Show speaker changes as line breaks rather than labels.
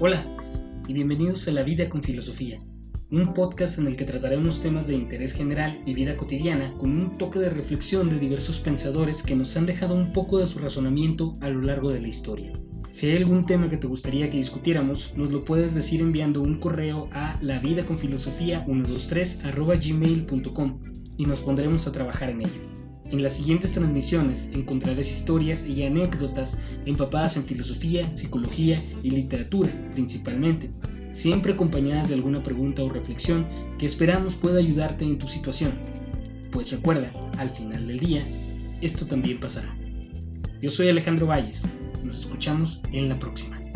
Hola y bienvenidos a La Vida con Filosofía, un podcast en el que trataremos temas de interés general y vida cotidiana con un toque de reflexión de diversos pensadores que nos han dejado un poco de su razonamiento a lo largo de la historia. Si hay algún tema que te gustaría que discutiéramos, nos lo puedes decir enviando un correo a lavidaconfilosofía123 y nos pondremos a trabajar en ello. En las siguientes transmisiones encontrarás historias y anécdotas empapadas en filosofía, psicología y literatura principalmente, siempre acompañadas de alguna pregunta o reflexión que esperamos pueda ayudarte en tu situación. Pues recuerda, al final del día, esto también pasará. Yo soy Alejandro Valles, nos escuchamos en la próxima.